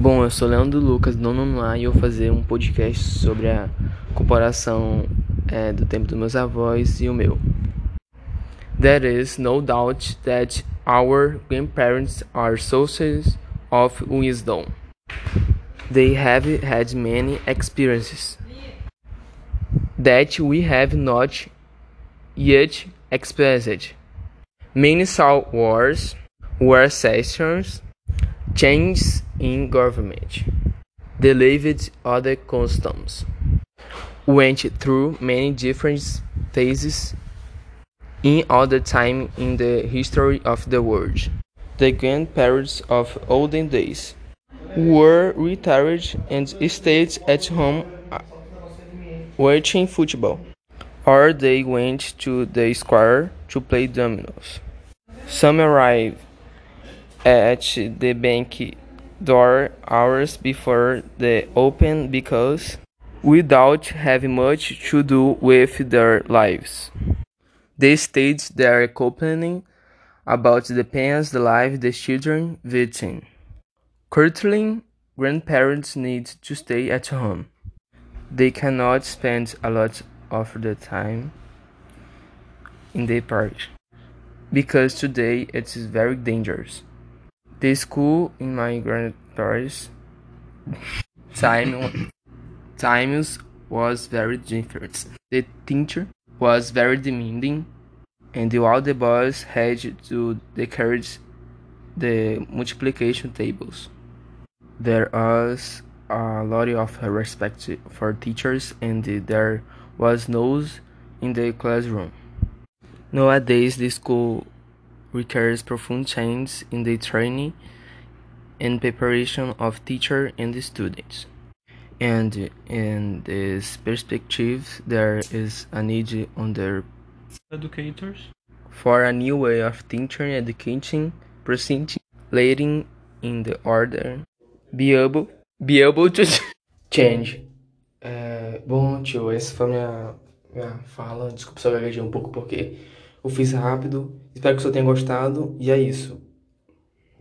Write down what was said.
Bom, eu sou Leandro Lucas, nono A, e eu vou fazer um podcast sobre a comparação é, do tempo dos meus avós e o meu. There is no doubt that our grandparents are sources of wisdom. They have had many experiences that we have not yet experienced. Many saw wars, war sessions, changes in government, delivered other customs, went through many different phases in other time in the history of the world. The grandparents of olden days were retired and stayed at home uh, watching football, or they went to the square to play dominoes. Some arrived at the bank door hours before the open because without having much to do with their lives. They stayed there complaining about the pains the life the children victim. Currently, grandparents need to stay at home. They cannot spend a lot of the time in the park because today it is very dangerous. The school in my grandparents' time times was very different. The teacher was very demanding, and all the boys had to decode the multiplication tables. There was a lot of respect for teachers, and there was noise in the classroom. Nowadays, the school requires profound change in the training and preparation of teachers and students. And in this perspective, there is a need on the educators for a new way of teaching, educating, presenting, leading in the order, be able, be able to change. É, bom, tio, essa foi a minha, minha fala. Desculpa se eu gaguejei um pouco porque eu fiz rápido. Espero que você tenha gostado. E é isso.